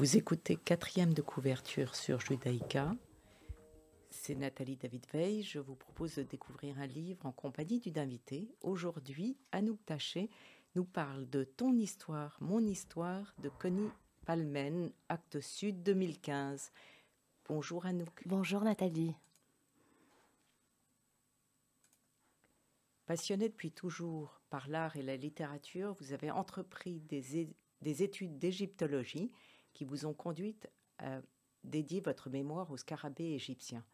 Vous écoutez quatrième de couverture sur Judaïka. C'est Nathalie David Veil. Je vous propose de découvrir un livre en compagnie d'une invitée. Aujourd'hui, Anouk Taché nous parle de Ton histoire, mon histoire de Connie Palmen, Acte Sud 2015. Bonjour Anouk. Bonjour Nathalie. Passionnée depuis toujours par l'art et la littérature, vous avez entrepris des, des études d'égyptologie qui vous ont conduite à dédier votre mémoire aux scarabées égyptiens.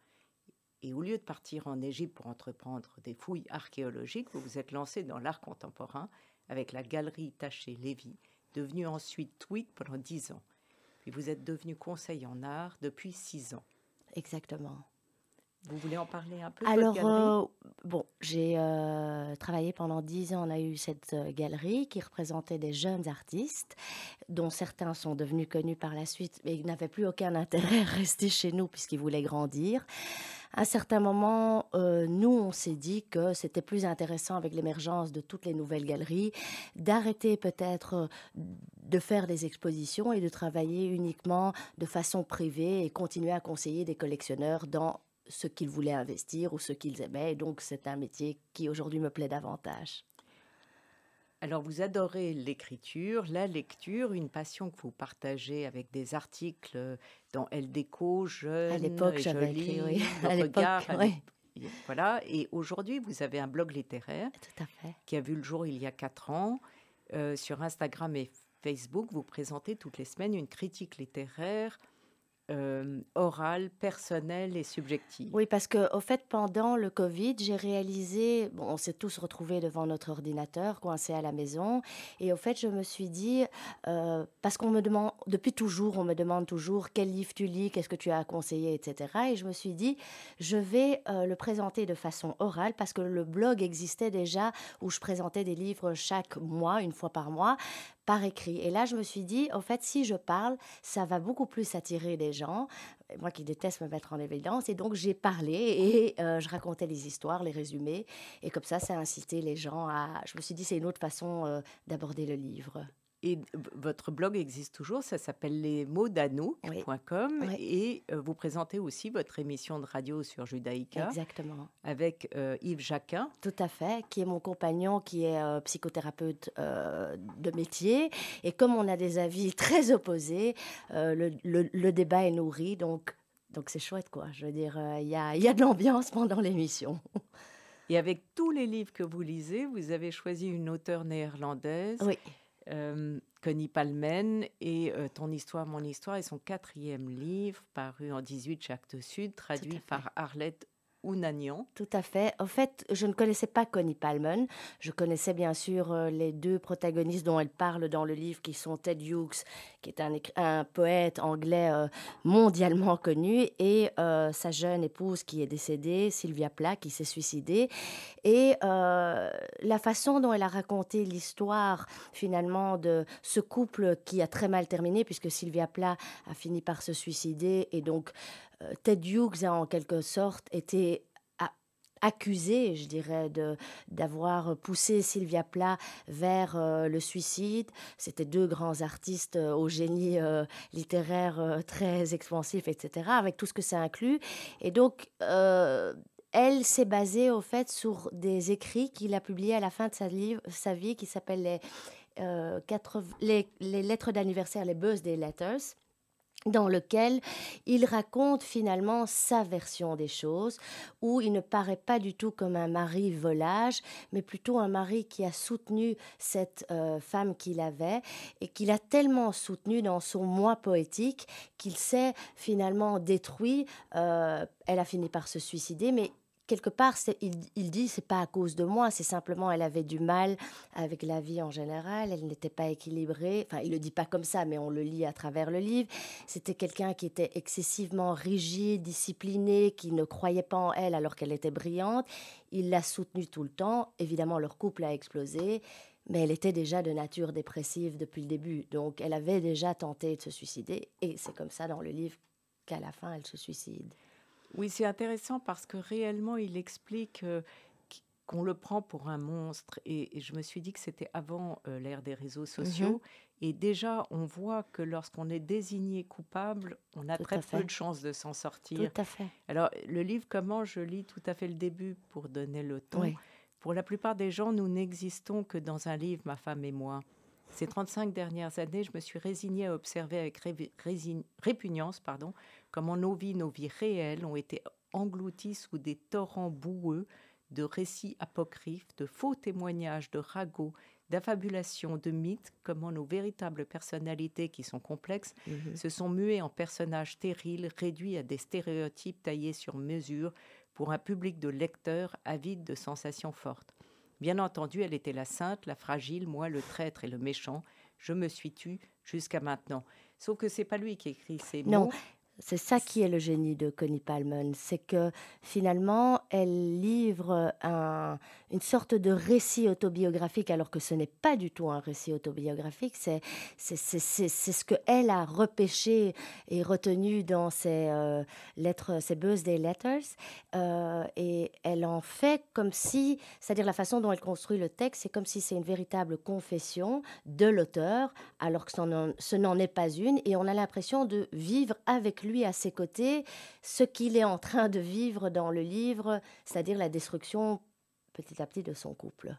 Et au lieu de partir en Égypte pour entreprendre des fouilles archéologiques, vous vous êtes lancé dans l'art contemporain avec la galerie Taché Lévy, devenue ensuite Tweak pendant dix ans. Puis vous êtes devenu conseil en art depuis six ans. Exactement. Vous voulez en parler un peu Alors, euh, bon, j'ai euh, travaillé pendant dix ans. On a eu cette euh, galerie qui représentait des jeunes artistes, dont certains sont devenus connus par la suite, mais ils n'avaient plus aucun intérêt à rester chez nous puisqu'ils voulaient grandir. À un certain moment, nous, on s'est dit que c'était plus intéressant avec l'émergence de toutes les nouvelles galeries d'arrêter peut-être de faire des expositions et de travailler uniquement de façon privée et continuer à conseiller des collectionneurs dans ce qu'ils voulaient investir ou ce qu'ils aimaient. Et donc, c'est un métier qui aujourd'hui me plaît davantage. Alors, vous adorez l'écriture, la lecture, une passion que vous partagez avec des articles dans Elle Déco, Jeune, À l'époque, j'avais écrit, oui. À regard, Voilà. Et aujourd'hui, vous avez un blog littéraire Tout à fait. qui a vu le jour il y a quatre ans. Euh, sur Instagram et Facebook, vous présentez toutes les semaines une critique littéraire euh, orale, personnelle et subjective. Oui, parce que au fait, pendant le Covid, j'ai réalisé, bon, on s'est tous retrouvés devant notre ordinateur, coincés à la maison, et au fait, je me suis dit, euh, parce qu'on me demande, depuis toujours, on me demande toujours quel livre tu lis, qu'est-ce que tu as à conseiller, etc. Et je me suis dit, je vais euh, le présenter de façon orale, parce que le blog existait déjà où je présentais des livres chaque mois, une fois par mois, par écrit. Et là, je me suis dit, en fait, si je parle, ça va beaucoup plus attirer les gens. Moi qui déteste me mettre en évidence. Et donc, j'ai parlé et euh, je racontais les histoires, les résumés. Et comme ça, ça a incité les gens à... Je me suis dit, c'est une autre façon euh, d'aborder le livre. Et votre blog existe toujours, ça s'appelle lesmotsdanouk.com et euh, vous présentez aussi votre émission de radio sur Judaïka. Exactement. Avec euh, Yves Jacquin. Tout à fait, qui est mon compagnon, qui est euh, psychothérapeute de métier. Et comme on a des avis très opposés, le, le, débat est nourri, donc donc c'est chouette quoi. Je veux dire, il y, a, y a de l'ambiance pendant l'émission. Et avec tous les livres que vous lisez, vous avez choisi une auteure néerlandaise. Oui euh, Connie Palmen et euh, Ton histoire, mon histoire et son quatrième livre paru en 18 chez Actes Sud, traduit par Arlette Tout à fait. En fait, je ne connaissais pas Connie Palmen. Je connaissais bien sûr euh, les deux protagonistes dont elle parle dans le livre, qui sont Ted Hughes, qui est un, poète anglais euh, mondialement connu, et euh, sa jeune épouse qui est décédée, Sylvia Plath, qui s'est suicidée. Et la façon dont elle a raconté l'histoire, finalement, de ce couple qui a très mal terminé, puisque Sylvia Plath a fini par se suicider, et donc Ted Hughes a en quelque sorte été accusé, je dirais, de d'avoir poussé Sylvia Plath vers euh, le suicide. C'était deux grands artistes euh, au génie littéraire très expansif, etc., avec tout ce que ça inclut. Et donc, elle s'est basée au fait sur des écrits qu'il a publiés à la fin de sa, vie, qui s'appellent les, les, lettres d'anniversaire, les birthday letters dans lequel il raconte finalement sa version des choses, où il ne paraît pas du tout comme un mari volage, mais plutôt un mari qui a soutenu cette euh, femme qu'il avait et qu'il a tellement soutenu dans son moi poétique qu'il s'est finalement détruit. Euh, elle a fini par se suicider, mais quelque part, il, il, dit c'est pas à cause de moi, c'est simplement elle avait du mal avec la vie en général, elle n'était pas équilibrée. Enfin, il le dit pas comme ça, mais on le lit à travers le livre. C'était quelqu'un qui était excessivement rigide, discipliné, qui ne croyait pas en elle alors qu'elle était brillante. Il l'a soutenue tout le temps. Évidemment, leur couple a explosé. mais elle était déjà de nature dépressive depuis le début. Donc, elle avait déjà tenté de se suicider. Et c'est comme ça dans le livre qu'à la fin, elle se suicide. Oui, c'est intéressant parce que réellement, il explique euh, qu'on le prend pour un monstre. Et, je me suis dit que c'était avant euh, l'ère des réseaux mhm. sociaux. Et déjà, on voit que lorsqu'on est désigné coupable, on a très peu de chances de s'en sortir. Tout à fait. Alors, le livre, comment je lis tout à fait le début pour donner le ton. Pour la plupart des gens, nous n'existons que dans un livre, ma femme et moi. Ces 35 dernières années, je me suis résignée à observer avec répugnance pardon, comment nos vies, nos vies réelles ont été englouties sous des torrents boueux de récits apocryphes, de faux témoignages, de ragots, d'affabulations, de mythes, comment nos véritables personnalités, qui sont complexes, mhm. se sont muées en personnages stériles, réduits à des stéréotypes taillés sur mesure pour un public de lecteurs avides de sensations fortes. Bien entendu, elle était la sainte, la fragile, moi le traître et le méchant. Je me suis tue jusqu'à maintenant. Sauf que c'est pas lui qui écrit ces mots. C'est ça qui est le génie de Connie Palmen, c'est que finalement, elle livre une sorte de récit autobiographique, alors que ce n'est pas du tout un récit autobiographique, c'est ce qu'elle a repêché et retenu dans ses euh, lettres, ses birthday letters, euh, et elle en fait comme si, c'est-à-dire la façon dont elle construit le texte, c'est comme si c'est une véritable confession de l'auteur, alors que ce n'en est pas une, et on a l'impression de vivre avec lui lui à ses côtés ce qu'il est en train de vivre dans le livre, c'est-à-dire la destruction petit à petit de son couple.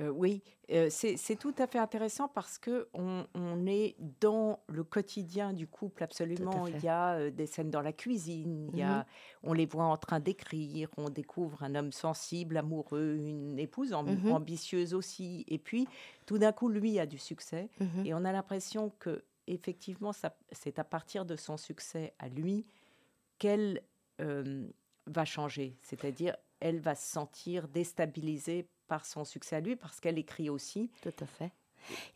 Euh, oui, euh, c'est tout à fait intéressant parce que on, est dans le quotidien du couple absolument. Il y a euh, des scènes dans la cuisine, il y a, mhm. on les voit en train d'écrire, on découvre un homme sensible, amoureux, une épouse mhm. ambitieuse aussi. Et puis, tout d'un coup, lui a du succès mhm. et on a l'impression que effectivement, c'est à partir de son succès à lui qu'elle euh, va changer. C'est-à-dire, elle va se sentir déstabilisée par son succès à lui, parce qu'elle écrit aussi. Tout à fait.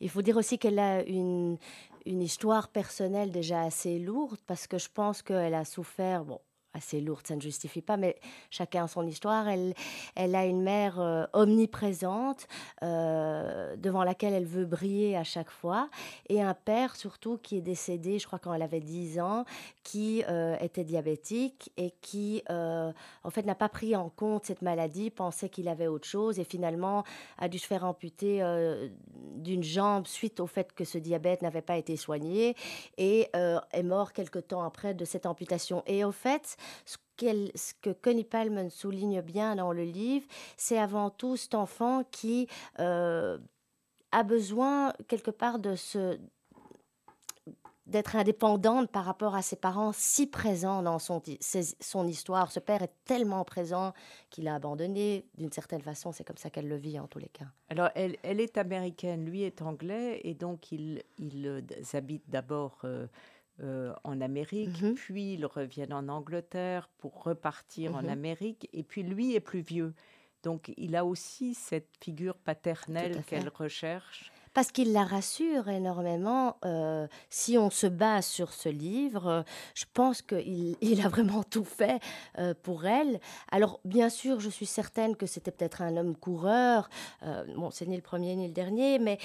Il faut dire aussi qu'elle a une, une histoire personnelle déjà assez lourde, parce que je pense qu'elle a souffert, bon, assez lourde, ça ne justifie pas, mais chacun a son histoire. Elle, elle a une mère euh, omniprésente euh, devant laquelle elle veut briller à chaque fois, et un père surtout qui est décédé, je crois quand elle avait 10 ans, qui euh, était diabétique et qui en fait n'a pas pris en compte cette maladie, pensait qu'il avait autre chose et finalement a dû se faire amputer d'une jambe suite au fait que ce diabète n'avait pas été soigné et est mort quelque temps après de cette amputation. Et au fait, ce, que Connie Palmen souligne bien dans le livre, c'est avant tout cet enfant qui euh, a besoin quelque part de se d'être indépendante par rapport à ses parents si présents dans son, histoire. Ce père est tellement présent qu'il a abandonné. D'une certaine façon, c'est comme ça qu'elle le vit en tous les cas. Alors, elle, est américaine, lui est anglais, et donc ils, ils habitent d'abord... Euh, euh, en Amérique, mmh puis ils reviennent en Angleterre pour repartir en mmh Amérique, et puis lui est plus vieux. Donc il a aussi cette figure paternelle qu'elle recherche. Parce qu'il la rassure énormément. Euh, si on se base sur ce livre, je pense qu'il il a vraiment tout fait euh, pour elle. Alors, bien sûr, je suis certaine que c'était peut-être un homme coureur. bon, c'est ni le premier ni le dernier, mais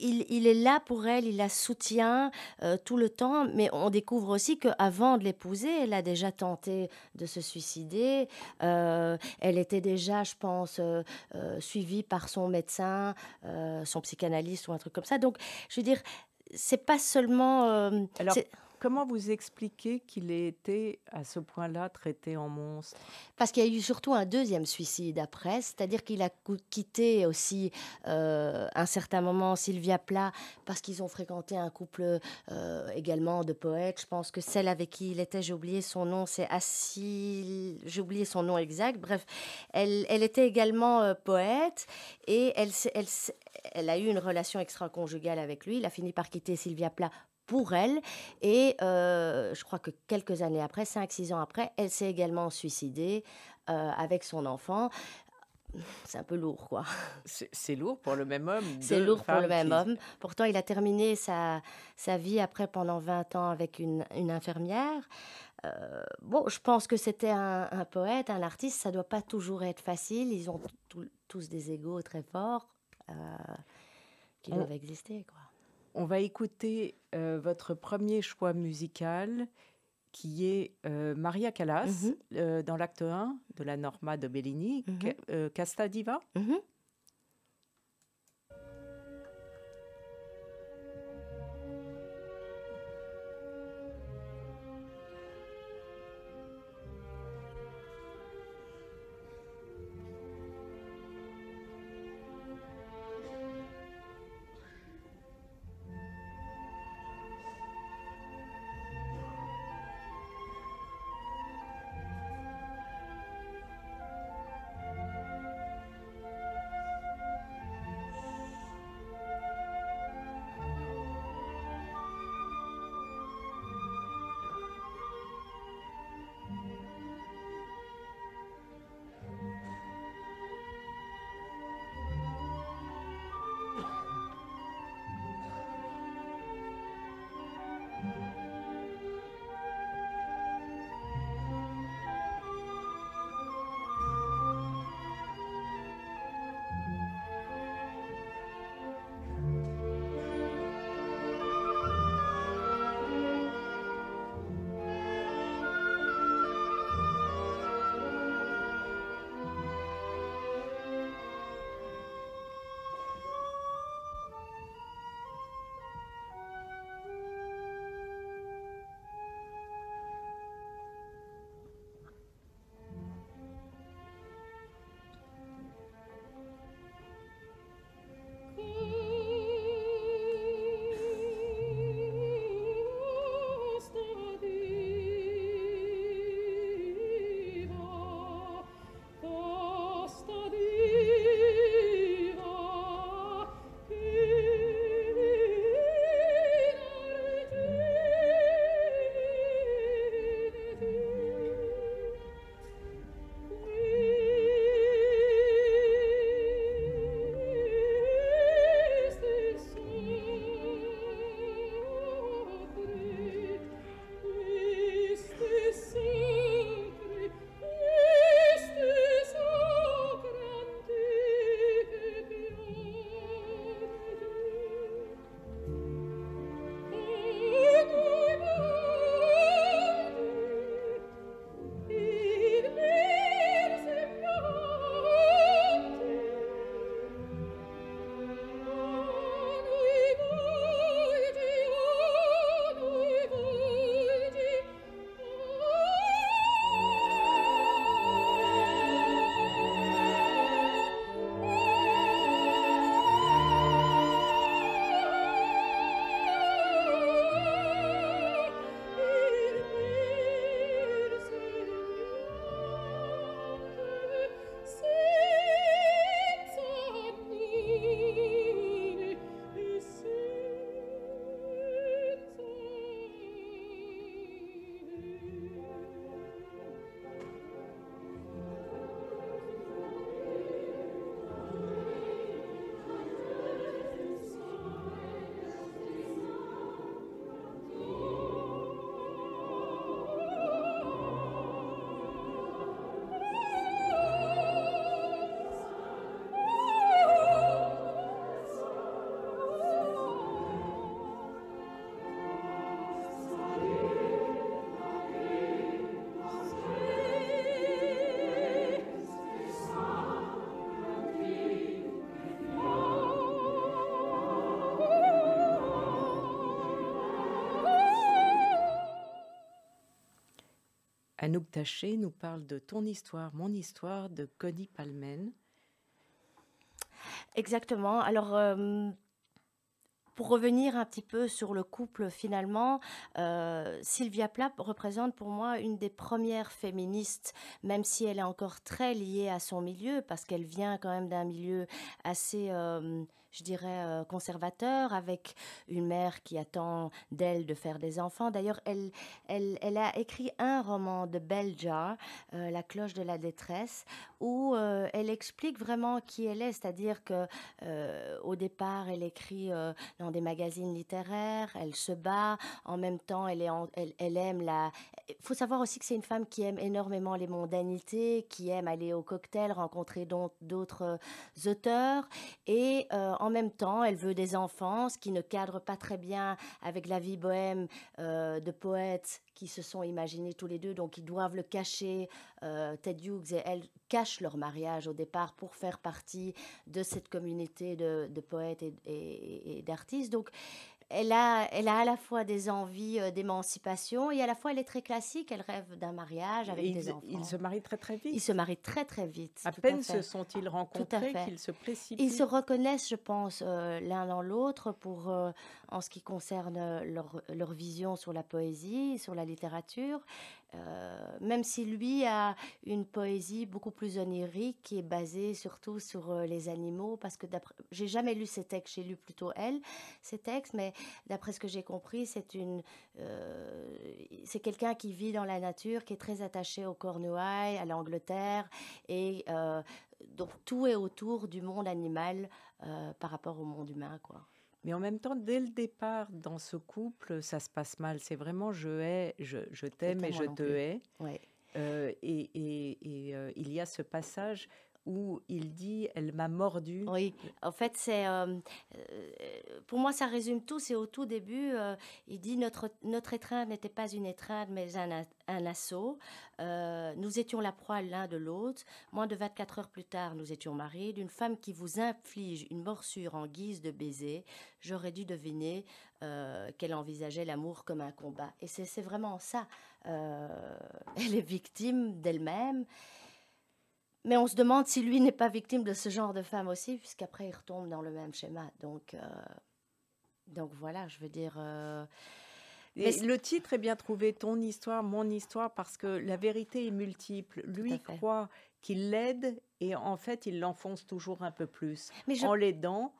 il, est là pour elle, il la soutient euh, tout le temps, mais on découvre aussi qu'avant de l'épouser, elle a déjà tenté de se suicider. Euh, elle était déjà, je pense, euh, suivie par son médecin, son psychanalyste ou un truc comme ça. Donc, je veux dire, c'est pas seulement. Comment vous expliquez qu'il ait été à ce point-là traité en monstre? Parce qu'il y a eu surtout un deuxième suicide après, c'est-à-dire qu'il a quitté aussi euh, un certain moment Sylvia Plat parce qu'ils ont fréquenté un couple euh, également de poètes. Je pense que celle avec qui il était, j'ai oublié son nom, c'est Assil, j'ai oublié son nom exact. Bref, elle, était également euh, poète et elle, elle a eu une relation extra-conjugale avec lui. Il a fini par quitter Sylvia Plat pour elle. Et euh, je crois que quelques années après, 5-6 ans après, elle s'est également suicidée euh, avec son enfant. C'est un peu lourd, quoi. C'est lourd pour le même homme. C'est lourd pour le même homme. Pourtant, il a terminé sa, sa vie après pendant 20 ans avec une, une infirmière. bon, je pense que c'était un, poète, un artiste, ça doit pas toujours être facile. Ils ont tous des égaux très forts qui doivent exister. Quoi. On va écouter votre premier choix musical qui est Maria Callas mmh dans l'acte 1 de la Norma de Bellini, mmh Casta Diva. Mmh Anouk Taché nous parle de ton histoire, mon histoire de Connie Palmen. Exactement. Alors, euh, pour revenir un petit peu sur le couple, finalement, euh, Sylvia Plath représente pour moi une des premières féministes, même si elle est encore très liée à son milieu, parce qu'elle vient quand même d'un milieu assez... Euh, je dirais, euh, conservateur, avec une mère qui attend d'elle de faire des enfants. D'ailleurs, elle, elle, elle, a écrit un roman de Bell Jar, euh, La cloche de la détresse, où euh, elle explique vraiment qui elle est, c'est-à-dire que au départ, elle écrit dans des magazines littéraires, elle se bat, en même temps elle, est elle, aime la... Il faut savoir aussi que c'est une femme qui aime énormément les mondanités, qui aime aller au cocktail, rencontrer d'autres auteurs, et euh, en même temps elle veut des enfants, ce qui ne cadre pas très bien avec la vie bohème euh, de poètes qui se sont imaginés tous les deux, donc ils doivent le cacher. Euh, Ted Hughes et elle cachent leur mariage au départ pour faire partie de cette communauté de, poètes et d'artistes. Donc elle a, elle a à la fois des envies euh, d'émancipation et à la fois elle est très classique. Elle rêve d'un mariage avec des enfants. Ils se marient très très vite. Ils se marient très très vite. À peine se sont-ils rencontrés qu'ils se précipitent. Ils se reconnaissent, je pense, euh, l'un dans l'autre pour euh, en ce qui concerne leur, leur, vision sur la poésie, sur la littérature. Euh, même si lui a une poésie beaucoup plus onirique qui est basée surtout sur euh, les animaux, parce que j'ai jamais lu ces textes, j'ai lu plutôt elle ces textes, mais d'après ce que j'ai compris, c'est une, euh, c'est quelqu'un qui vit dans la nature, qui est très attaché au Cornouailles, à l'Angleterre, et donc tout est autour du monde animal par rapport au monde humain, quoi. Mais en même temps, dès le départ, dans ce couple, ça se passe mal. C'est vraiment je hais, je, je t'aime et je te hais. Euh, et, et, et euh, il y a ce passage où il dit elle m'a mordu. Oui, en fait, c'est euh, euh, pour moi ça résume tout. C'est au tout début, euh, il dit notre notre étreinte n'était pas une étreinte mais un, un assaut. nous étions la proie l'un de l'autre. Moins de 24 heures plus tard, nous étions mariés. D'une femme qui vous inflige une morsure en guise de baiser, j'aurais dû deviner qu'elle envisageait l'amour comme un combat. Et c'est vraiment ça. elle est victime d'elle-même. Mais on se demande si lui n'est pas victime de ce genre de femme aussi, puisqu'après il retombe dans le même schéma. Donc, euh, donc voilà, je veux dire. Euh, mais le titre est bien trouvé, ton histoire, mon histoire, parce que la vérité est multiple. Lui croit qu'il l'aide et en fait il l'enfonce toujours un peu plus Mais en l'aidant.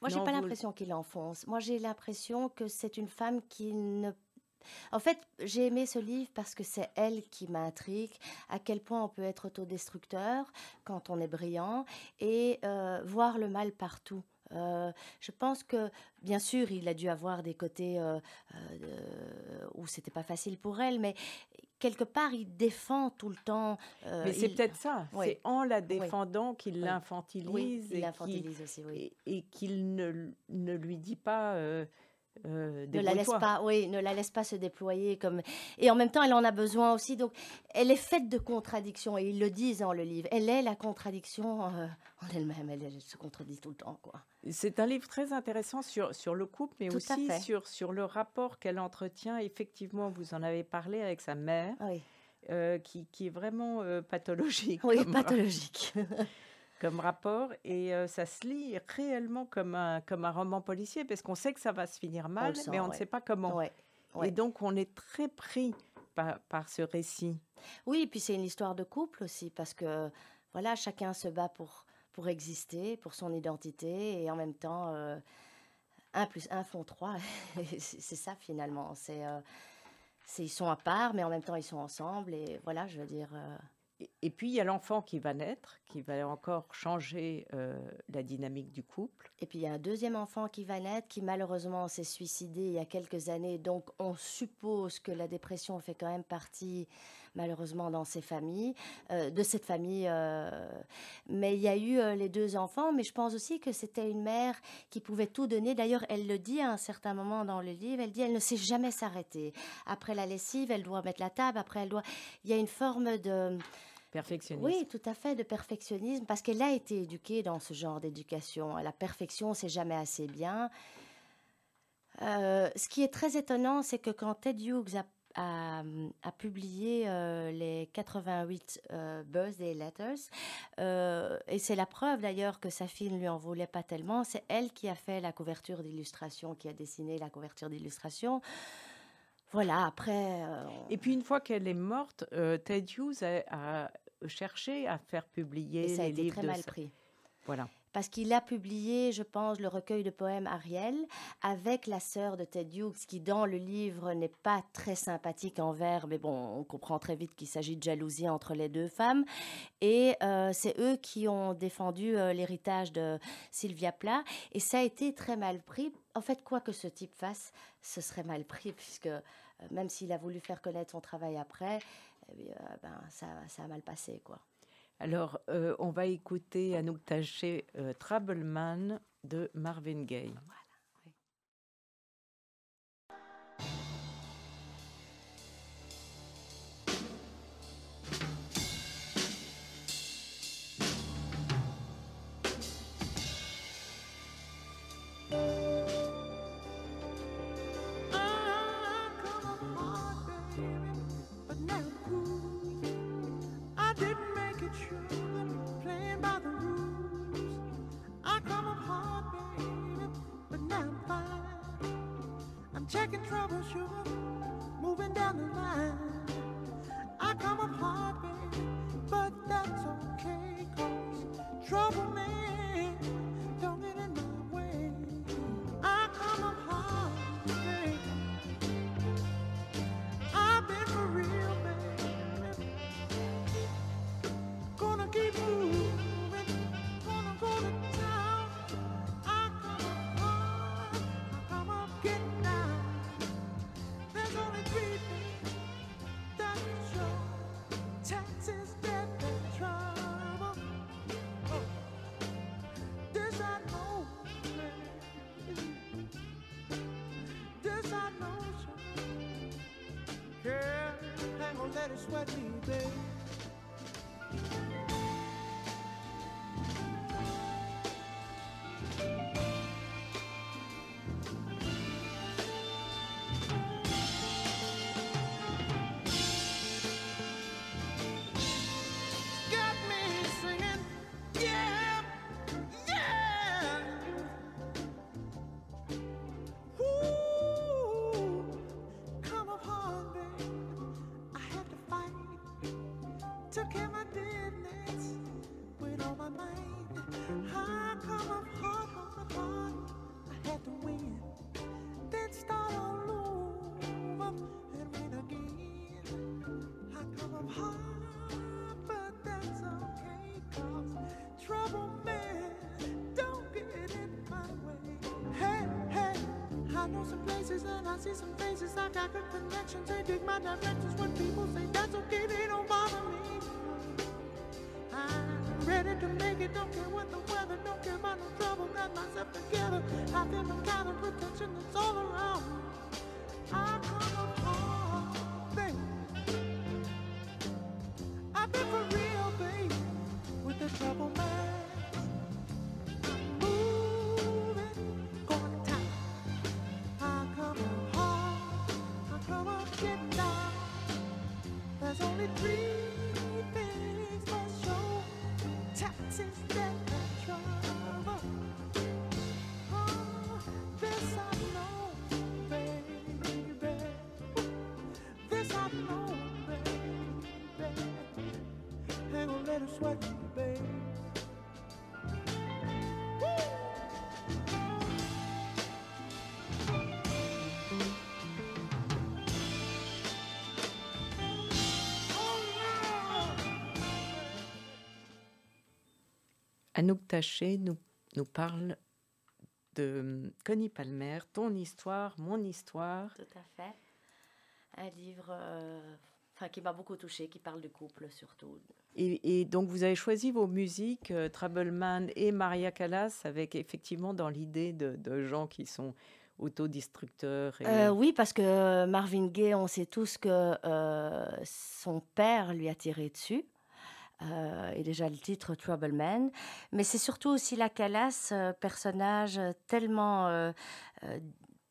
Moi, j'ai pas l'impression qu'il l'enfonce. Moi, j'ai l'impression que c'est une femme qui ne en fait, j'ai aimé ce livre parce que c'est elle qui m'intrigue, à quel point on peut être autodestructeur quand on est brillant et euh, voir le mal partout. Euh, je pense que, bien sûr, il a dû avoir des côtés euh, où c'était pas facile pour elle, mais quelque part, il défend tout le temps. mais c'est peut-être ça. C'est en la défendant qu'il l'infantilise. et qu'il ne, ne, lui dit pas euh, ne la laisse pas, oui, ne la laisse pas se déployer comme. Et en même temps, elle en a besoin aussi. Donc, elle est faite de contradictions et ils le disent dans le livre. Elle est la contradiction euh, en elle-même. Elle, se contredit tout le temps, quoi. C'est un livre très intéressant sur sur le couple, mais aussi sur sur le rapport qu'elle entretient. Effectivement, vous en avez parlé avec sa mère, euh, qui, qui est vraiment pathologique. Oui, pathologique. comme rapport et euh, ça se lit réellement comme un, comme un roman policier parce qu'on sait que ça va se finir mal, mais on ne sait pas comment. Et donc on est très pris par, par ce récit. Oui, et puis c'est une histoire de couple aussi parce que voilà, chacun se bat pour, pour exister, pour son identité et en même temps, euh, un plus un font trois. c'est ça finalement. Euh, c'est ils sont à part, mais en même temps ils sont ensemble et voilà, je veux dire et puis il y a l'enfant qui va naître, qui va encore changer euh, la dynamique du couple. Et puis il y a un deuxième enfant qui va naître, qui malheureusement s'est suicidé il y a quelques années. Donc on suppose que la dépression fait quand même partie, malheureusement, dans ces familles, euh, de cette famille. Euh. Mais il y a eu les deux enfants, mais je pense aussi que c'était une mère qui pouvait tout donner. D'ailleurs, elle le dit à un certain moment dans le livre. Elle dit, elle ne sait jamais s'arrêter. Après la lessive, elle doit mettre la table. Après, elle doit. Il y a une forme de Perfectionnisme. Oui, tout à fait, de perfectionnisme, parce qu'elle a été éduquée dans ce genre d'éducation. La perfection, c'est jamais assez bien. Euh, ce qui est très étonnant, c'est que quand Ted Hughes a, publié euh, les 88 euh, birthday letters, et c'est la preuve d'ailleurs que sa fille ne lui en voulait pas tellement, c'est elle qui a fait la couverture d'illustration, qui a dessiné la couverture d'illustration. Voilà, après. Et puis une fois qu'elle est morte, Ted Hughes a, cherché à faire publier et ça a été très mal pris. Voilà. Parce qu'il a publié, je pense, le recueil de poèmes Ariel avec la sœur de Ted Hughes, qui dans le livre n'est pas très sympathique envers, mais bon, on comprend très vite qu'il s'agit de jalousie entre les deux femmes. Et euh, c'est eux qui ont défendu euh, l'héritage de Sylvia Plath, et ça a été très mal pris. En fait, quoi que ce type fasse, ce serait mal pris, puisque euh, même s'il a voulu faire connaître son travail après, eh ben, ça, ça a mal passé, quoi. Alors, euh, on va écouter Anouk Taché, euh, Troubleman de Marvin Gaye. Checking trouble, sugar. Let it sweat me, babe. took care of my business with all my mind. I come up hard on the heart? I had to win, then start all over and win again. I come up hard, but that's okay, trouble man, don't get in my way. Hey, hey, I know some places and I see some faces. I got good connections, they dig my directions when people say que toque Anouk Taché nous, nous parle de hum, Connie Palmer, Ton histoire, mon histoire. Tout à fait. Un livre euh, enfin, qui m'a beaucoup touché, qui parle de couple surtout. Et, donc vous avez choisi vos musiques, euh, Troubleman et Maria Callas, avec effectivement dans l'idée de, gens qui sont autodestructeurs. Euh, oui, parce que Marvin Gaye, on sait tous que son père lui a tiré dessus. Euh, et déjà le titre Trouble Man. Mais c'est surtout aussi la Calas, euh, personnage tellement euh,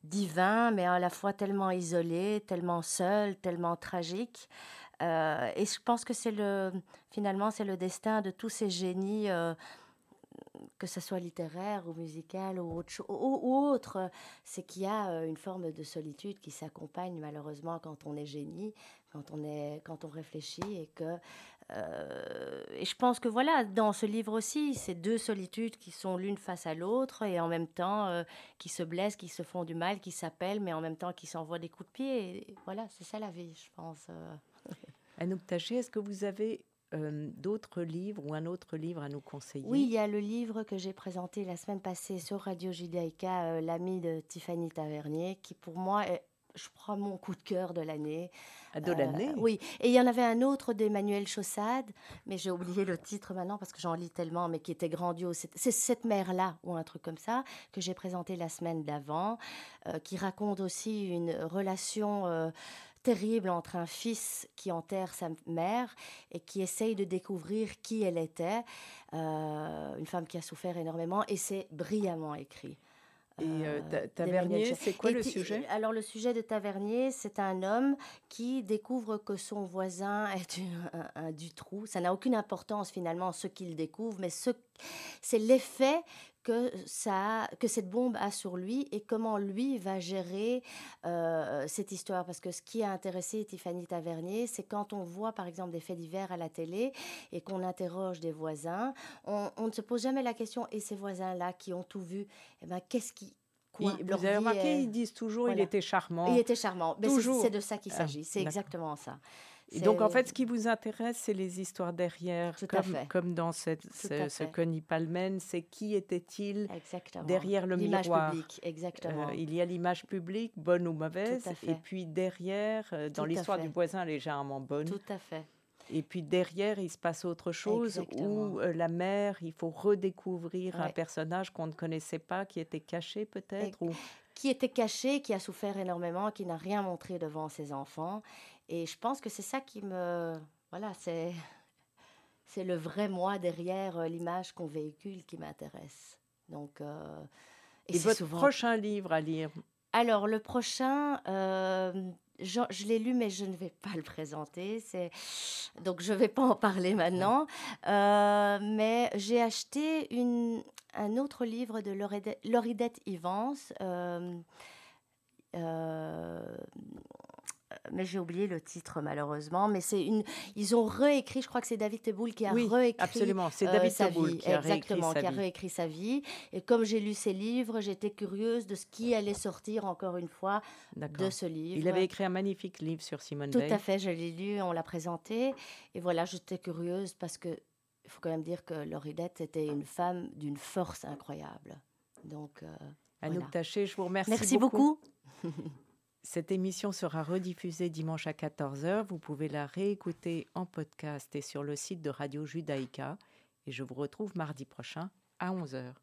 divin, mais à la fois tellement isolé, tellement seul, tellement tragique. et je pense que c'est le, finalement, c'est le destin de tous ces génies que ce soit littéraire ou musical ou autre, ou, autre c'est qu'il y a une forme de solitude qui s'accompagne malheureusement quand on est génie, quand on, est, quand on réfléchit et que euh, et je pense que voilà, dans ce livre aussi, c'est deux solitudes qui sont l'une face à l'autre et en même temps euh, qui se blessent, qui se font du mal, qui s'appellent, mais en même temps qui s'envoient des coups de pied. Et voilà, c'est ça la vie, je pense. euh. Anouk Taché, est-ce que vous avez euh, d'autres livres ou un autre livre à nous conseiller? Oui, il y a le livre que j'ai présenté la semaine passée sur Radio Judaïka, euh, L'ami de Tiffany Tavernier, qui pour moi est, je crois, mon coup de cœur de l'année. À de Euh, l'année oui, et il y en avait un autre d'Emmanuel Chaussade, mais j'ai oublié le titre maintenant parce que j'en lis tellement, mais qui était grandiose. C'est- C'est cette mère-là, ou un truc comme ça, que j'ai présenté la semaine d'avant, euh, qui raconte aussi une relation euh, terrible entre un fils qui enterre sa mère et qui essaye de découvrir qui elle était, euh, une femme qui a souffert énormément, et c'est brillamment écrit. Et euh, Euh, Ta- Tavernier, c'est quoi Et le sujet? Alors le sujet de Tavernier, c'est un homme qui découvre que son voisin est une- un, un Dutroux. Ça n'a aucune importance finalement ce qu'il découvre, mais ce, c'est l'effet que, ça, a- que cette bombe a sur lui et comment lui va gérer euh, cette histoire. Parce que ce qui a intéressé Tiffany Tavernier, c'est quand on voit par exemple des faits divers à la télé et qu'on interroge des voisins, on, on ne se pose jamais la question, et ces voisins-là qui ont tout vu, eh ben, qu'est-ce qui... quoi, leur Vous avez remarqué, est- ils disent toujours il était charmant. il était charmant. Mais Toujours. c'est de ça qu'il Ah, s'agit. c'est exactement ça. Et donc, en fait, ce qui vous intéresse, c'est les histoires derrière, comme, dans cette, ce, ce. Connie Palmen, c'est qui était-il derrière le miroir publique, exactement. Euh, Il y a l'image publique, bonne ou mauvaise, et puis derrière, euh, dans l'histoire du voisin légèrement bonne, Tout à fait. et puis derrière, il se passe autre chose, Exactement. où euh, la mère, il faut redécouvrir un personnage qu'on ne connaissait pas, qui était caché peut-être, ou Qui était caché, qui a souffert énormément, qui n'a rien montré devant ses enfants. Et je pense que c'est ça qui me. Voilà, c'est. C'est le vrai moi derrière euh, l'image qu'on véhicule qui m'intéresse. Donc. euh, et, c'est votre souvent prochain livre à lire? Alors, le prochain, euh, je, je l'ai lu, mais je ne vais pas le présenter. C'est... Donc, je ne vais pas en parler maintenant. Euh, mais j'ai acheté une, un autre livre de Lauridette Ivans. euh, euh, mais j'ai oublié le titre malheureusement. Mais c'est une. Ils ont réécrit. Je crois que c'est David Teboul qui a Oui, réécrit absolument. C'est euh, David sa Teboul vie, qui a réécrit exactement, sa qui a réécrit sa vie. Et comme j'ai lu ses livres, j'étais curieuse de ce qui allait sortir encore une fois de ce livre. Il avait écrit un magnifique livre sur Simone Tout Veil. à fait, je l'ai lu, on l'a présenté. Et voilà, j'étais curieuse parce que il faut quand même dire que Lauridette était une femme d'une force incroyable. Donc, euh, Anouk Voilà. Taché, je vous remercie, merci beaucoup. Cette émission sera rediffusée dimanche à 14h. Vous pouvez la réécouter en podcast et sur le site de Radio Judaïka. Et je vous retrouve mardi prochain à 11h.